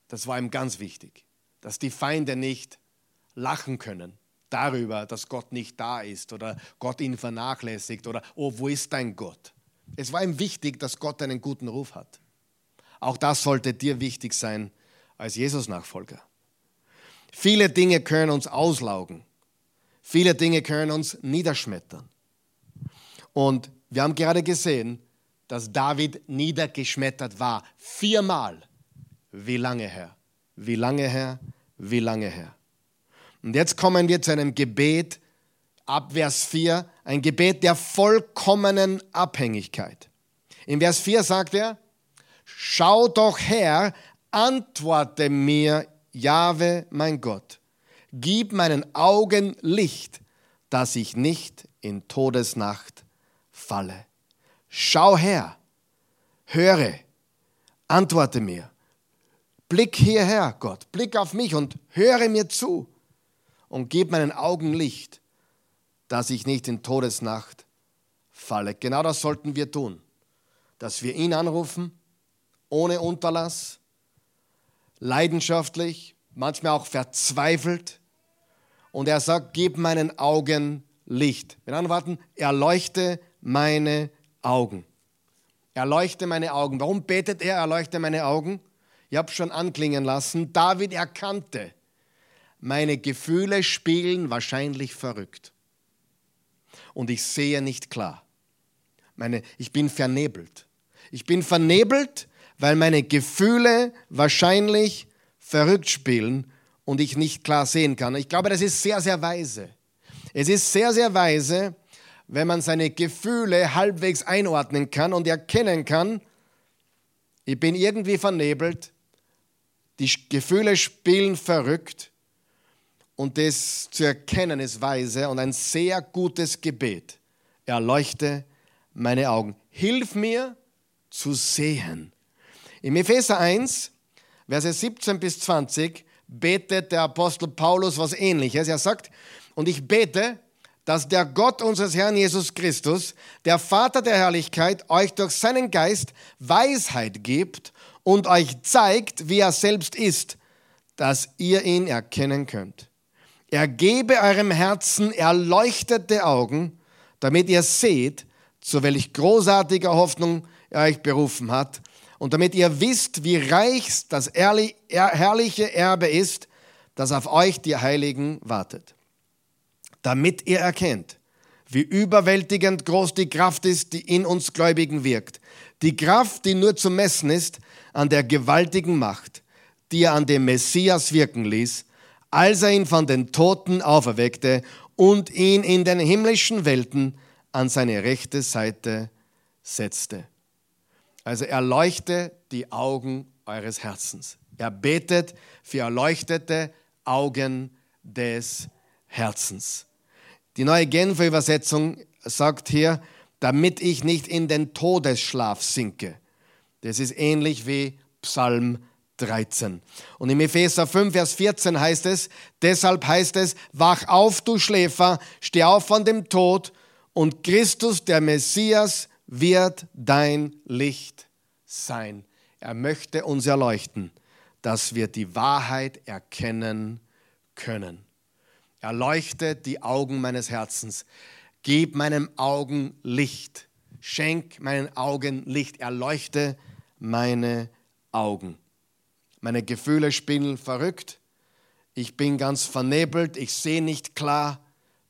Das war ihm ganz wichtig, dass die Feinde nicht lachen können darüber, dass Gott nicht da ist oder Gott ihn vernachlässigt oder, oh, wo ist dein Gott? Es war ihm wichtig, dass Gott einen guten Ruf hat. Auch das sollte dir wichtig sein als Jesus-Nachfolger. Viele Dinge können uns auslaugen. Viele Dinge können uns niederschmettern. Und wir haben gerade gesehen, dass David niedergeschmettert war. Viermal. Wie lange her? Wie lange her? Wie lange her? Und jetzt kommen wir zu einem Gebet, ab Vers 4, ein Gebet der vollkommenen Abhängigkeit. In Vers 4 sagt er, Schau doch her, antworte mir, Jahwe, mein Gott. Gib meinen Augen Licht, dass ich nicht in Todesnacht falle. Schau her, höre, antworte mir. Blick hierher, Gott, blick auf mich und höre mir zu und gib meinen Augen Licht, dass ich nicht in Todesnacht falle. Genau das sollten wir tun, dass wir ihn anrufen, ohne Unterlass, leidenschaftlich, manchmal auch verzweifelt. Und er sagt, gib meinen Augen Licht. Mit anderen Worten, erleuchte meine Augen. Erleuchte meine Augen. Warum betet er, erleuchte meine Augen? Ich habe schon anklingen lassen, David erkannte, meine Gefühle spielen wahrscheinlich verrückt. Und ich sehe nicht klar. Meine, ich bin vernebelt. Ich bin vernebelt, weil meine Gefühle wahrscheinlich verrückt spielen und ich nicht klar sehen kann. Ich glaube, das ist sehr, sehr weise. Es ist sehr, sehr weise, wenn man seine Gefühle halbwegs einordnen kann und erkennen kann, ich bin irgendwie vernebelt, die Gefühle spielen verrückt und das zu erkennen ist weise und ein sehr gutes Gebet. Erleuchte meine Augen. Hilf mir zu sehen. Im Epheser 1, Verse 17 bis 20, betet der Apostel Paulus was ähnliches. Er sagt, und ich bete, dass der Gott unseres Herrn Jesus Christus, der Vater der Herrlichkeit, euch durch seinen Geist Weisheit gibt und euch zeigt, wie er selbst ist, dass ihr ihn erkennen könnt. Er gebe eurem Herzen erleuchtete Augen, damit ihr seht, zu welch großartiger Hoffnung er euch berufen hat, und damit ihr wisst, wie reich das herrliche Erbe ist, das auf euch die Heiligen wartet. Damit ihr erkennt, wie überwältigend groß die Kraft ist, die in uns Gläubigen wirkt. Die Kraft, die nur zu messen ist an der gewaltigen Macht, die er an dem Messias wirken ließ, als er ihn von den Toten auferweckte und ihn in den himmlischen Welten an seine rechte Seite setzte. Also erleuchte die Augen eures Herzens. Er betet für erleuchtete Augen des Herzens. Die neue Genfer Übersetzung sagt hier, damit ich nicht in den Todesschlaf sinke. Das ist ähnlich wie Psalm 13. Und im Epheser 5, Vers 14 heißt es, deshalb heißt es, wach auf, du Schläfer, steh auf von dem Tod und Christus, der Messias, wird dein Licht sein. Er möchte uns erleuchten, dass wir die Wahrheit erkennen können. Erleuchte die Augen meines Herzens. Gib meinen Augen Licht. Schenk meinen Augen Licht. Erleuchte meine Augen. Meine Gefühle spielen verrückt. Ich bin ganz vernebelt. Ich sehe nicht klar.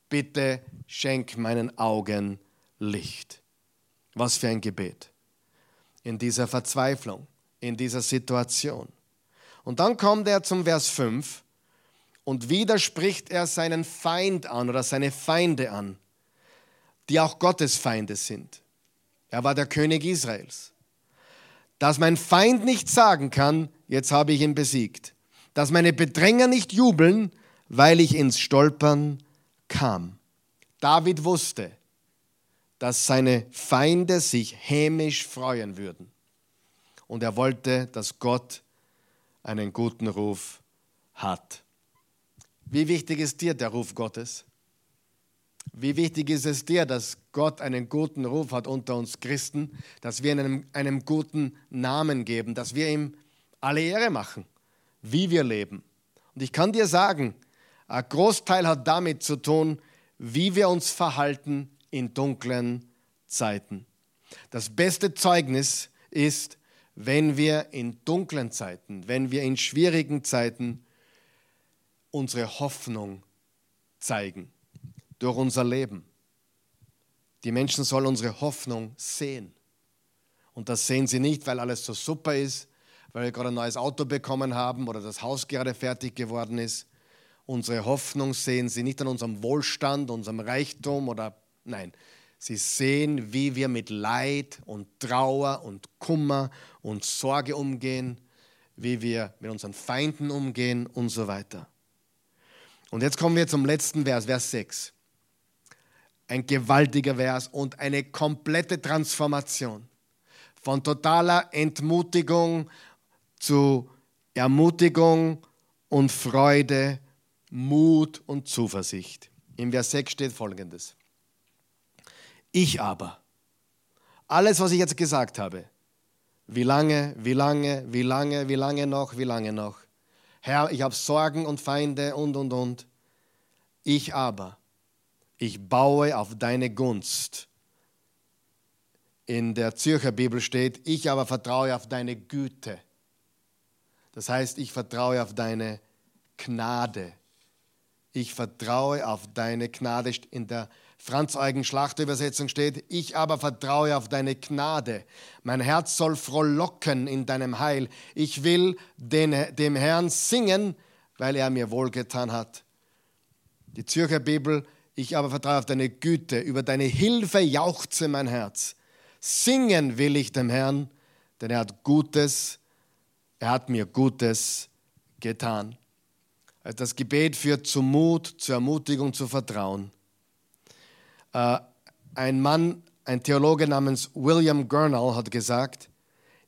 Bitte schenk meinen Augen Licht. Was für ein Gebet. In dieser Verzweiflung, in dieser Situation. Und dann kommt er zum Vers 5 und wieder spricht er seinen Feind an oder seine Feinde an, die auch Gottes Feinde sind. Er war der König Israels. Dass mein Feind nicht sagen kann, jetzt habe ich ihn besiegt. Dass meine Bedränger nicht jubeln, weil ich ins Stolpern kam. David wusste, dass seine Feinde sich hämisch freuen würden. Und er wollte, dass Gott einen guten Ruf hat. Wie wichtig ist dir der Ruf Gottes? Wie wichtig ist es dir, dass Gott einen guten Ruf hat unter uns Christen, dass wir einem, einem guten Namen geben, dass wir ihm alle Ehre machen, wie wir leben. Und ich kann dir sagen, ein Großteil hat damit zu tun, wie wir uns verhalten in dunklen Zeiten. Das beste Zeugnis ist, wenn wir in dunklen Zeiten, wenn wir in schwierigen Zeiten unsere Hoffnung zeigen durch unser Leben. Die Menschen sollen unsere Hoffnung sehen. Und das sehen sie nicht, weil alles so super ist, weil wir gerade ein neues Auto bekommen haben oder das Haus gerade fertig geworden ist. Unsere Hoffnung sehen sie nicht an unserem Wohlstand, unserem Reichtum oder nein. Sie sehen, wie wir mit Leid und Trauer und Kummer und Sorge umgehen, wie wir mit unseren Feinden umgehen und so weiter. Und jetzt kommen wir zum letzten Vers, Vers 6. Ein gewaltiger Vers und eine komplette Transformation. Von totaler Entmutigung zu Ermutigung und Freude, Mut und Zuversicht. Im Vers 6 steht folgendes. Ich aber, alles, was ich jetzt gesagt habe, wie lange, wie lange, wie lange, wie lange noch, wie lange noch, Herr, ich habe Sorgen und Feinde und, und, und. Ich aber, ich baue auf deine Gunst. In der Zürcher Bibel steht, ich aber vertraue auf deine Güte. Das heißt, ich vertraue auf deine Gnade. Ich vertraue auf deine Gnade. In der Franz-Eugen-Schlachterübersetzung steht, ich aber vertraue auf deine Gnade. Mein Herz soll frohlocken in deinem Heil. Ich will den, dem Herrn singen, weil er mir wohlgetan hat. Die Zürcher Bibel, ich aber vertraue auf deine Güte, über deine Hilfe jauchze mein Herz. Singen will ich dem Herrn, denn er hat Gutes, er hat mir Gutes getan. Das Gebet führt zu Mut, zur Ermutigung, zu Vertrauen. Äh, ein Mann, ein Theologe namens William Gurnall hat gesagt,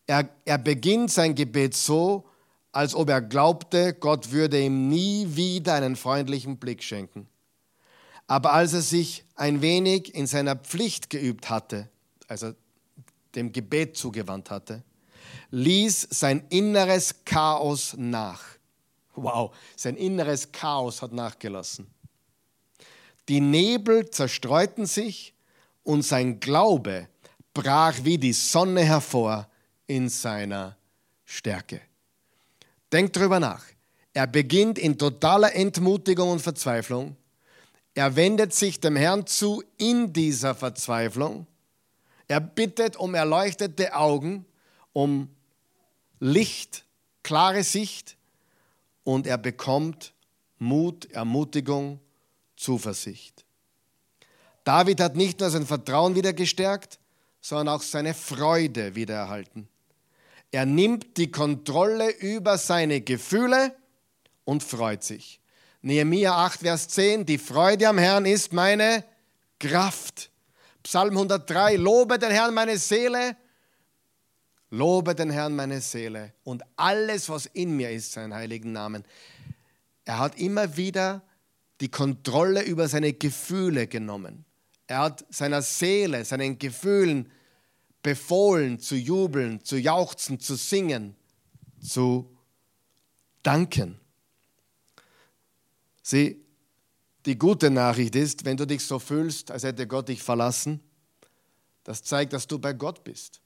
er, er beginnt sein Gebet so, als ob er glaubte, Gott würde ihm nie wieder einen freundlichen Blick schenken. Aber als er sich ein wenig in seiner Pflicht geübt hatte, also dem Gebet zugewandt hatte, ließ sein inneres Chaos nach. Wow, sein inneres Chaos hat nachgelassen. Die Nebel zerstreuten sich und sein Glaube brach wie die Sonne hervor in seiner Stärke. Denkt darüber nach. Er beginnt in totaler Entmutigung und Verzweiflung. Er wendet sich dem Herrn zu in dieser Verzweiflung. Er bittet um erleuchtete Augen, um Licht, klare Sicht und er bekommt Mut, Ermutigung Zuversicht. David hat nicht nur sein Vertrauen wieder gestärkt, sondern auch seine Freude wiedererhalten. Er nimmt die Kontrolle über seine Gefühle und freut sich. Nehemiah 8, Vers 10, die Freude am Herrn ist meine Kraft. Psalm 103, lobe den Herrn meine Seele, lobe den Herrn meine Seele und alles, was in mir ist, seinen heiligen Namen. Er hat immer wieder die Kontrolle über seine Gefühle genommen. Er hat seiner Seele, seinen Gefühlen befohlen, zu jubeln, zu jauchzen, zu singen, zu danken. Sieh, Die gute Nachricht ist, wenn du dich so fühlst, als hätte Gott dich verlassen, das zeigt, dass du bei Gott bist.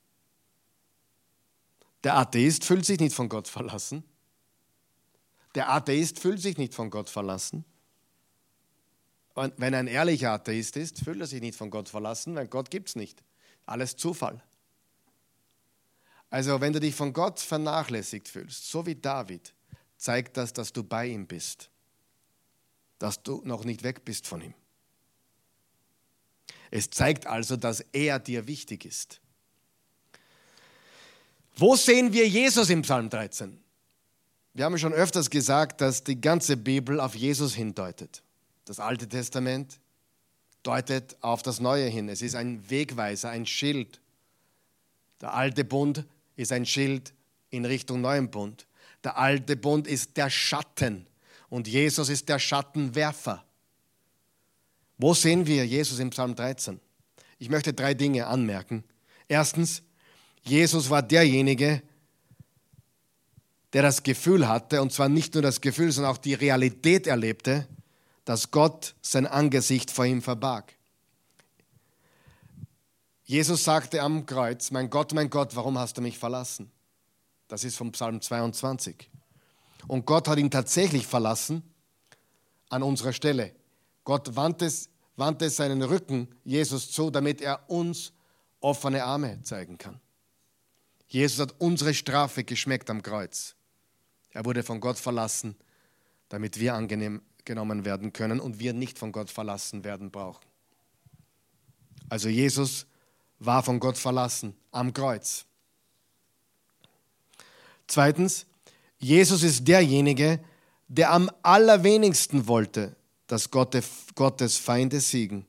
Der Atheist fühlt sich nicht von Gott verlassen. Der Atheist fühlt sich nicht von Gott verlassen. Und wenn ein ehrlicher Atheist ist, fühlt er sich nicht von Gott verlassen, weil Gott gibt es nicht. Alles Zufall. Also wenn du dich von Gott vernachlässigt fühlst, so wie David, zeigt das, dass du bei ihm bist, dass du noch nicht weg bist von ihm. Es zeigt also, dass er dir wichtig ist. Wo sehen wir Jesus im Psalm 13? Wir haben schon öfters gesagt, dass die ganze Bibel auf Jesus hindeutet. Das Alte Testament deutet auf das Neue hin. Es ist ein Wegweiser, ein Schild. Der alte Bund ist ein Schild in Richtung Neuen Bund. Der alte Bund ist der Schatten und Jesus ist der Schattenwerfer. Wo sehen wir Jesus im Psalm 13? Ich möchte drei Dinge anmerken. Erstens, Jesus war derjenige, der das Gefühl hatte, und zwar nicht nur das Gefühl, sondern auch die Realität erlebte, dass Gott sein Angesicht vor ihm verbarg. Jesus sagte am Kreuz, mein Gott, mein Gott, warum hast du mich verlassen? Das ist vom Psalm 22. Und Gott hat ihn tatsächlich verlassen an unserer Stelle. Gott wandte, wandte seinen Rücken Jesus zu, damit er uns offene Arme zeigen kann. Jesus hat unsere Strafe geschmeckt am Kreuz. Er wurde von Gott verlassen, damit wir angenehm genommen werden können und wir nicht von Gott verlassen werden brauchen. Also Jesus war von Gott verlassen am Kreuz. Zweitens, Jesus ist derjenige, der am allerwenigsten wollte, dass Gottes Feinde siegen.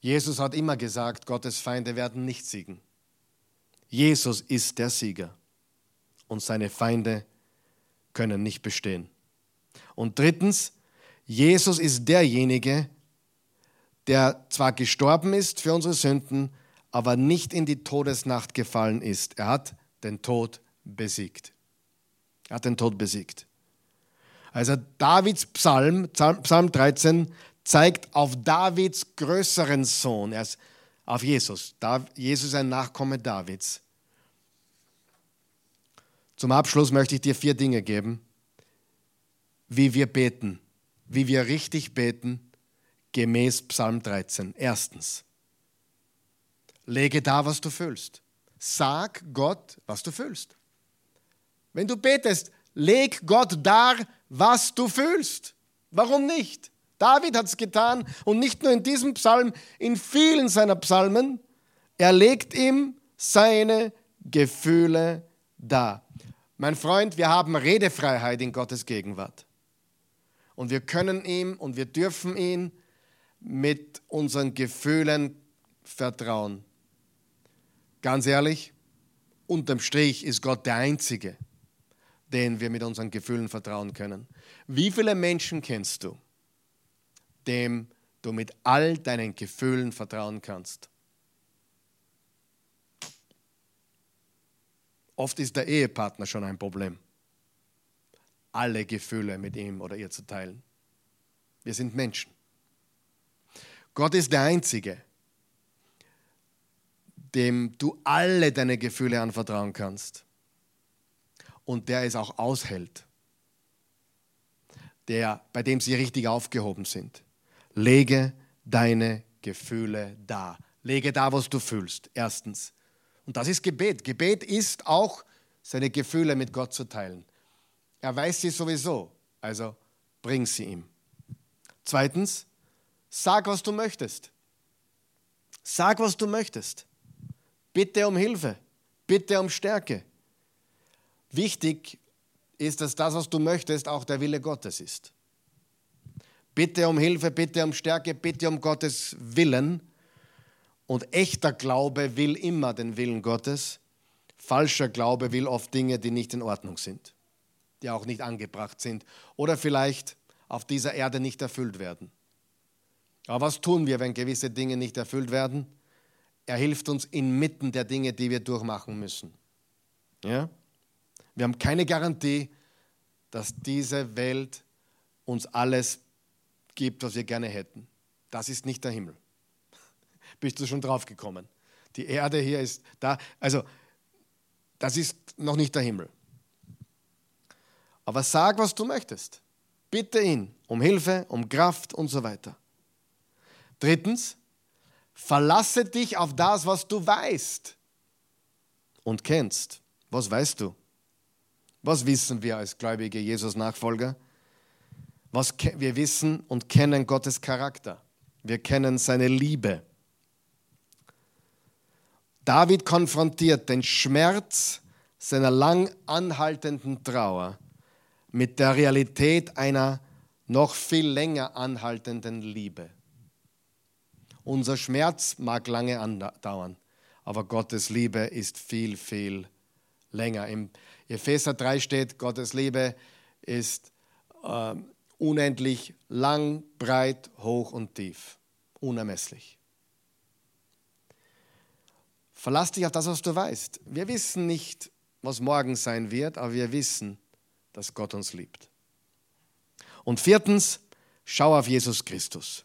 Jesus hat immer gesagt, Gottes Feinde werden nicht siegen. Jesus ist der Sieger und seine Feinde können nicht bestehen. Und drittens, Jesus ist derjenige, der zwar gestorben ist für unsere Sünden, aber nicht in die Todesnacht gefallen ist. Er hat den Tod besiegt. Er hat den Tod besiegt. Also Davids Psalm, Psalm 13, zeigt auf Davids größeren Sohn, er ist auf Jesus. Jesus ist ein Nachkomme Davids. Zum Abschluss möchte ich dir vier Dinge geben, wie wir beten, wie wir richtig beten, gemäß Psalm 13. Erstens, lege da, was du fühlst. Sag Gott, was du fühlst. Wenn du betest, leg Gott dar, was du fühlst. Warum nicht? David hat es getan und nicht nur in diesem Psalm, in vielen seiner Psalmen. Er legt ihm seine Gefühle dar. Mein Freund, wir haben Redefreiheit in Gottes Gegenwart. Und wir können ihm und wir dürfen ihn mit unseren Gefühlen vertrauen. Ganz ehrlich, unterm Strich ist Gott der Einzige, den wir mit unseren Gefühlen vertrauen können. Wie viele Menschen kennst du, dem du mit all deinen Gefühlen vertrauen kannst? Oft ist der Ehepartner schon ein Problem, alle Gefühle mit ihm oder ihr zu teilen. Wir sind Menschen. Gott ist der Einzige, dem du alle deine Gefühle anvertrauen kannst und der es auch aushält, der, bei dem sie richtig aufgehoben sind. Lege deine Gefühle da. Lege da, was du fühlst. Erstens. Und das ist Gebet. Gebet ist auch, seine Gefühle mit Gott zu teilen. Er weiß sie sowieso, also bring sie ihm. Zweitens, Sag, was du möchtest. Sag, was du möchtest. Bitte um Hilfe. Bitte um Stärke. Wichtig ist, dass das, was du möchtest, auch der Wille Gottes ist. Bitte um Hilfe, bitte um Stärke, bitte um Gottes Willen. Und echter Glaube will immer den Willen Gottes. Falscher Glaube will oft Dinge, die nicht in Ordnung sind, die auch nicht angebracht sind oder vielleicht auf dieser Erde nicht erfüllt werden. Aber was tun wir, wenn gewisse Dinge nicht erfüllt werden? Er hilft uns inmitten der Dinge, die wir durchmachen müssen. Ja? Wir haben keine Garantie, dass diese Welt uns alles gibt, was wir gerne hätten. Das ist nicht der Himmel. Bist du schon drauf gekommen? Die Erde hier ist da, also das ist noch nicht der Himmel. Aber sag, was du möchtest. Bitte ihn um Hilfe, um Kraft und so weiter. Drittens, verlasse dich auf das, was du weißt und kennst. Was weißt du? Was wissen wir als gläubige Jesus-Nachfolger? Wir wissen und kennen Gottes Charakter. Wir kennen seine Liebe. David konfrontiert den Schmerz seiner lang anhaltenden Trauer mit der Realität einer noch viel länger anhaltenden Liebe. Unser Schmerz mag lange andauern, aber Gottes Liebe ist viel, viel länger. Im Epheser 3 steht, Gottes Liebe ist äh, unendlich lang, breit, hoch und tief, unermesslich. Verlass dich auf das, was du weißt. Wir wissen nicht, was morgen sein wird, aber wir wissen, dass Gott uns liebt. Und viertens, schau auf Jesus Christus.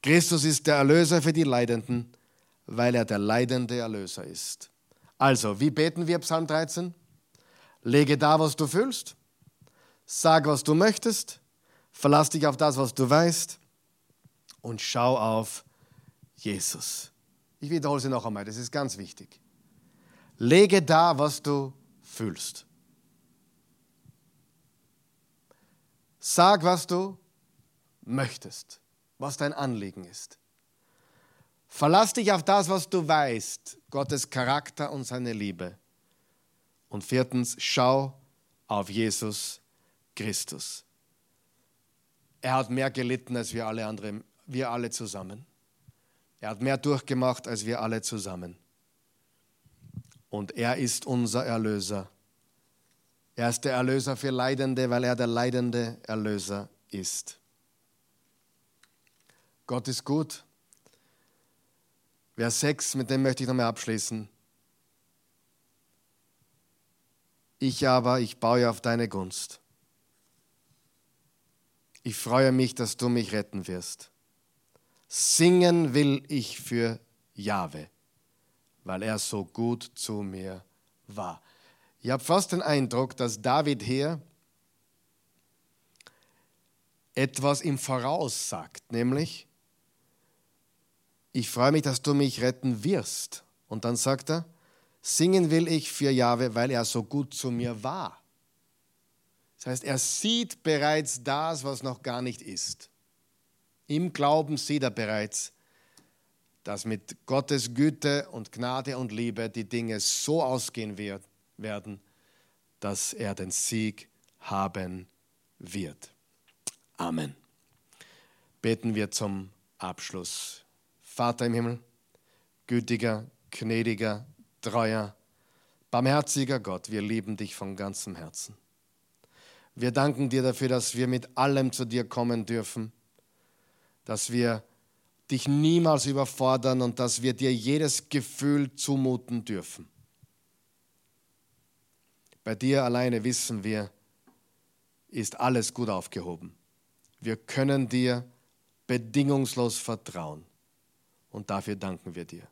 Christus ist der Erlöser für die Leidenden, weil er der leidende Erlöser ist. Also, wie beten wir Psalm 13? Lege da, was du fühlst, sag, was du möchtest, verlass dich auf das, was du weißt und schau auf Jesus. Ich wiederhole sie noch einmal, das ist ganz wichtig. Lege da, was du fühlst. Sag, was du möchtest, was dein Anliegen ist. Verlass dich auf das, was du weißt, Gottes Charakter und seine Liebe. Und viertens, schau auf Jesus Christus. Er hat mehr gelitten als wir alle anderen, wir alle zusammen. Er hat mehr durchgemacht als wir alle zusammen. Und er ist unser Erlöser. Er ist der Erlöser für Leidende, weil er der leidende Erlöser ist. Gott ist gut Vers 6, mit dem möchte ich nochmal abschließen. Ich aber, ich baue auf deine Gunst. Ich freue mich, dass du mich retten wirst. Singen will ich für Jahwe, weil er so gut zu mir war. Ich habe fast den Eindruck, dass David hier etwas im Voraus sagt, nämlich, ich freue mich, dass du mich retten wirst. Und dann sagt er, singen will ich für Jahwe, weil er so gut zu mir war. Das heißt, er sieht bereits das, was noch gar nicht ist. Im Glauben sieht er bereits, dass mit Gottes Güte und Gnade und Liebe die Dinge so ausgehen wird, werden, dass er den Sieg haben wird. Amen. Beten wir zum Abschluss. Vater im Himmel, gütiger, gnädiger, treuer, barmherziger Gott, wir lieben dich von ganzem Herzen. Wir danken dir dafür, dass wir mit allem zu dir kommen dürfen, dass wir dich niemals überfordern und dass wir dir jedes Gefühl zumuten dürfen. Bei dir alleine wissen wir, ist alles gut aufgehoben. Wir können dir bedingungslos vertrauen. Und dafür danken wir dir.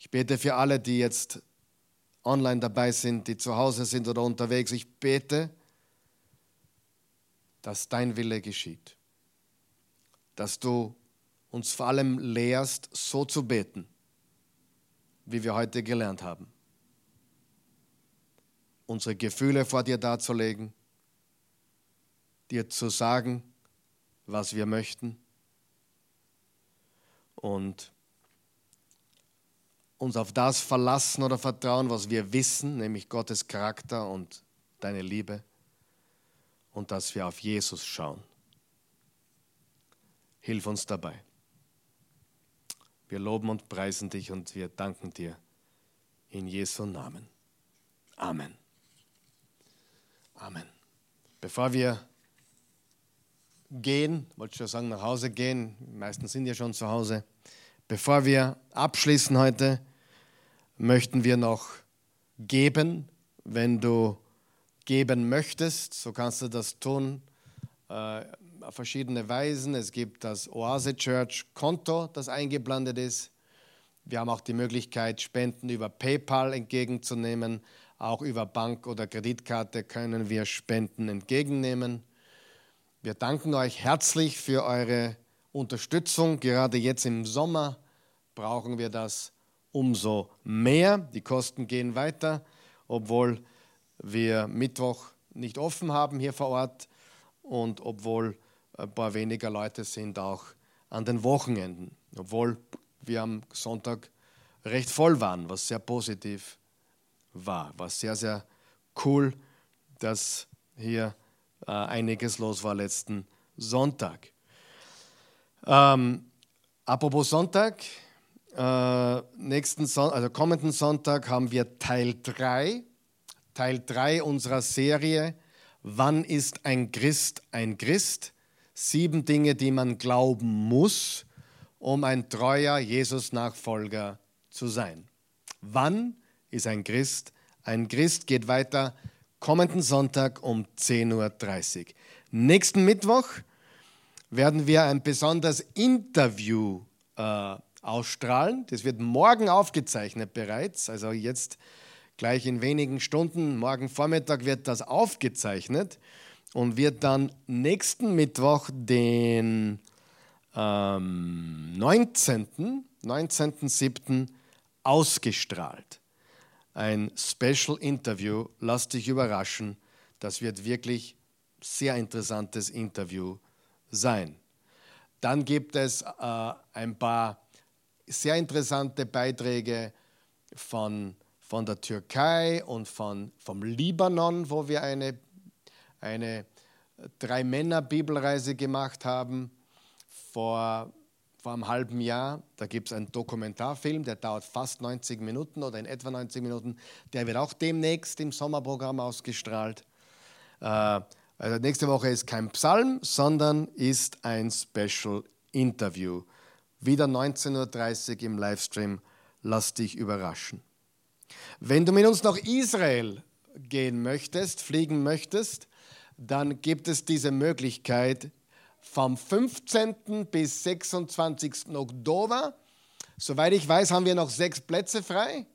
Ich bete für alle, die jetzt online dabei sind, die zu Hause sind oder unterwegs. Ich bete, dass dein Wille geschieht. Dass du uns vor allem lehrst, so zu beten, wie wir heute gelernt haben. Unsere Gefühle vor dir darzulegen, dir zu sagen, was wir möchten und uns auf das verlassen oder vertrauen, was wir wissen, nämlich Gottes Charakter und deine Liebe und dass wir auf Jesus schauen. Hilf uns dabei. Wir loben und preisen dich und wir danken dir in Jesu Namen. Amen. Amen. Bevor wir gehen, wollte schon sagen, nach Hause gehen, die meisten sind ja schon zu Hause. Bevor wir abschließen heute, möchten wir noch geben, wenn du geben möchtest, so kannst du das tun äh, verschiedene Weisen. Es gibt das Oase Church Konto, das eingeblendet ist. Wir haben auch die Möglichkeit, Spenden über PayPal entgegenzunehmen. Auch über Bank oder Kreditkarte können wir Spenden entgegennehmen. Wir danken euch herzlich für eure Unterstützung. Gerade jetzt im Sommer brauchen wir das umso mehr. Die Kosten gehen weiter, obwohl wir Mittwoch nicht offen haben hier vor Ort und obwohl ein paar weniger Leute sind auch an den Wochenenden, obwohl wir am Sonntag recht voll waren, was sehr positiv war. War sehr, sehr cool, dass hier äh, einiges los war letzten Sonntag. Ähm, apropos Sonntag, äh, nächsten Son also kommenden Sonntag haben wir Teil 3 Teil 3 unserer Serie Wann ist ein Christ ein Christ? Sieben Dinge, die man glauben muss, um ein treuer Jesus-Nachfolger zu sein. Wann ist ein Christ ein Christ? Geht weiter kommenden Sonntag um 10.30 Uhr. Nächsten Mittwoch werden wir ein besonderes Interview äh, ausstrahlen. Das wird morgen aufgezeichnet bereits. Also jetzt Gleich in wenigen Stunden, morgen Vormittag wird das aufgezeichnet und wird dann nächsten Mittwoch, den ähm, 19. 19.07. ausgestrahlt. Ein Special Interview, lass dich überraschen. Das wird wirklich sehr interessantes Interview sein. Dann gibt es äh, ein paar sehr interessante Beiträge von von der Türkei und von, vom Libanon, wo wir eine, eine Drei-Männer-Bibelreise gemacht haben vor, vor einem halben Jahr. Da gibt es einen Dokumentarfilm, der dauert fast 90 Minuten oder in etwa 90 Minuten. Der wird auch demnächst im Sommerprogramm ausgestrahlt. Äh, also nächste Woche ist kein Psalm, sondern ist ein Special Interview. Wieder 19.30 Uhr im Livestream. Lass dich überraschen. Wenn du mit uns nach Israel gehen möchtest, fliegen möchtest, dann gibt es diese Möglichkeit vom 15. bis 26. Oktober. Soweit ich weiß, haben wir noch sechs Plätze frei.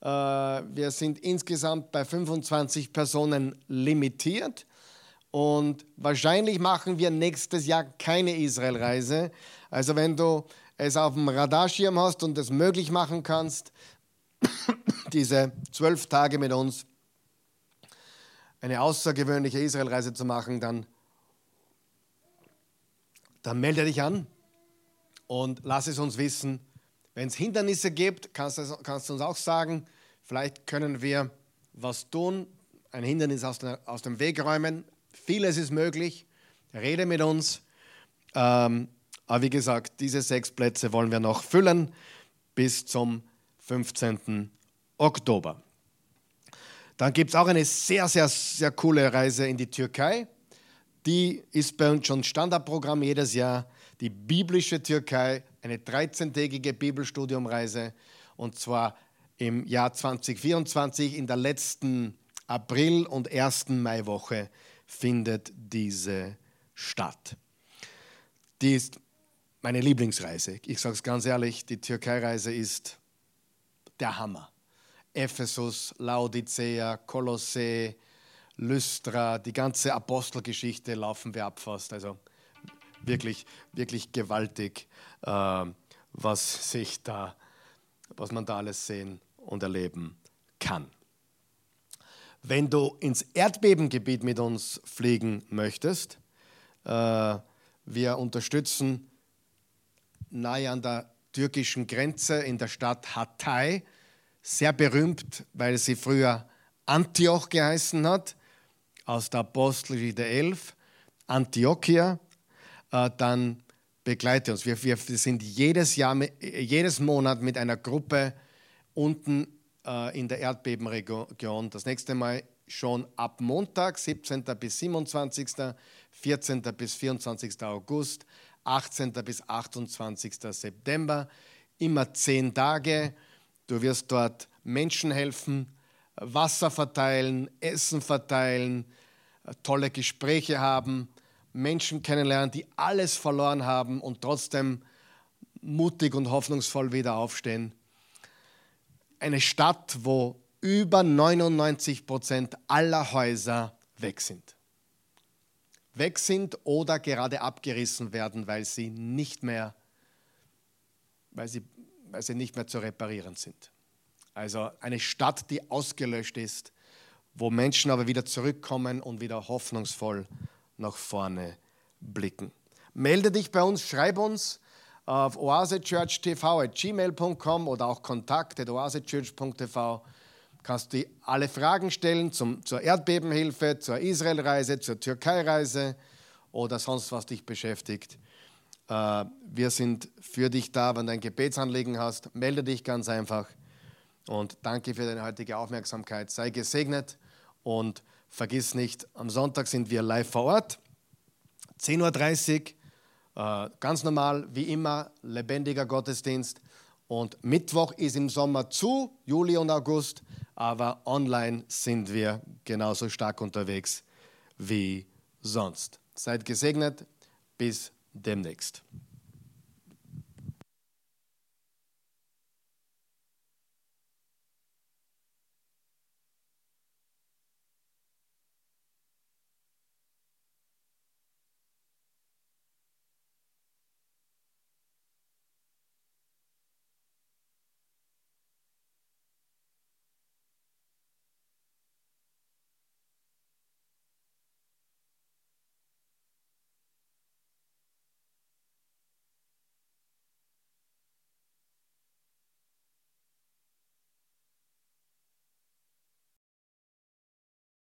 Äh, wir sind insgesamt bei 25 Personen limitiert. Und wahrscheinlich machen wir nächstes Jahr keine Israelreise. Also wenn du es auf dem Radarschirm hast und es möglich machen kannst, diese zwölf Tage mit uns eine außergewöhnliche Israelreise zu machen, dann, dann melde dich an und lass es uns wissen. Wenn es Hindernisse gibt, kannst du, kannst du uns auch sagen. Vielleicht können wir was tun, ein Hindernis aus, der, aus dem Weg räumen. Vieles ist möglich. Rede mit uns. Ähm, aber wie gesagt, diese sechs Plätze wollen wir noch füllen bis zum 15. Oktober. Dann gibt es auch eine sehr, sehr, sehr coole Reise in die Türkei. Die ist bei uns schon Standardprogramm jedes Jahr. Die biblische Türkei, eine 13-tägige Bibelstudiumreise. Und zwar im Jahr 2024, in der letzten April- und ersten Maiwoche findet diese statt. Die ist meine Lieblingsreise. Ich sage es ganz ehrlich, die Türkei-Reise ist der Hammer. Ephesus, Laodicea, Kolossee, Lystra, die ganze Apostelgeschichte laufen wir ab fast. Also wirklich, wirklich gewaltig, äh, was sich da, was man da alles sehen und erleben kann. Wenn du ins Erdbebengebiet mit uns fliegen möchtest, äh, wir unterstützen nahe an der türkischen Grenze in der Stadt Hatay, sehr berühmt, weil sie früher Antioch geheißen hat, aus der Apostelgeschichte 11, Antiochia, äh, dann begleite uns. Wir, sind jedes Jahr, jedes Monat mit einer Gruppe unten äh, in der Erdbebenregion. Das nächste Mal schon ab Montag, 17. bis 27., 14. bis 24. August, 18. bis 28. September. Immer zehn Tage. Du wirst dort Menschen helfen, Wasser verteilen, Essen verteilen, tolle Gespräche haben, Menschen kennenlernen, die alles verloren haben und trotzdem mutig und hoffnungsvoll wieder aufstehen. Eine Stadt, wo über 99 Prozent aller Häuser weg sind. Weg sind oder gerade abgerissen werden, weil sie nicht mehr, weil sie, weil sie nicht mehr zu reparieren sind. Also eine Stadt, die ausgelöscht ist, wo Menschen aber wieder zurückkommen und wieder hoffnungsvoll nach vorne blicken. Melde dich bei uns, schreib uns auf oasechurchtv.gmail.com oder auch kontakt.oasechurch.tv kannst du alle Fragen stellen zum, zur Erdbebenhilfe, zur Israelreise, zur Türkei-Reise oder sonst was dich beschäftigt. Äh, wir sind für dich da, wenn du ein Gebetsanliegen hast. Melde dich ganz einfach. Und danke für deine heutige Aufmerksamkeit. Sei gesegnet und vergiss nicht, am Sonntag sind wir live vor Ort. 10.30 Uhr, äh, ganz normal, wie immer, lebendiger Gottesdienst. Und Mittwoch ist im Sommer zu, Juli und August, aber online sind wir genauso stark unterwegs wie sonst. Seid gesegnet, bis demnächst.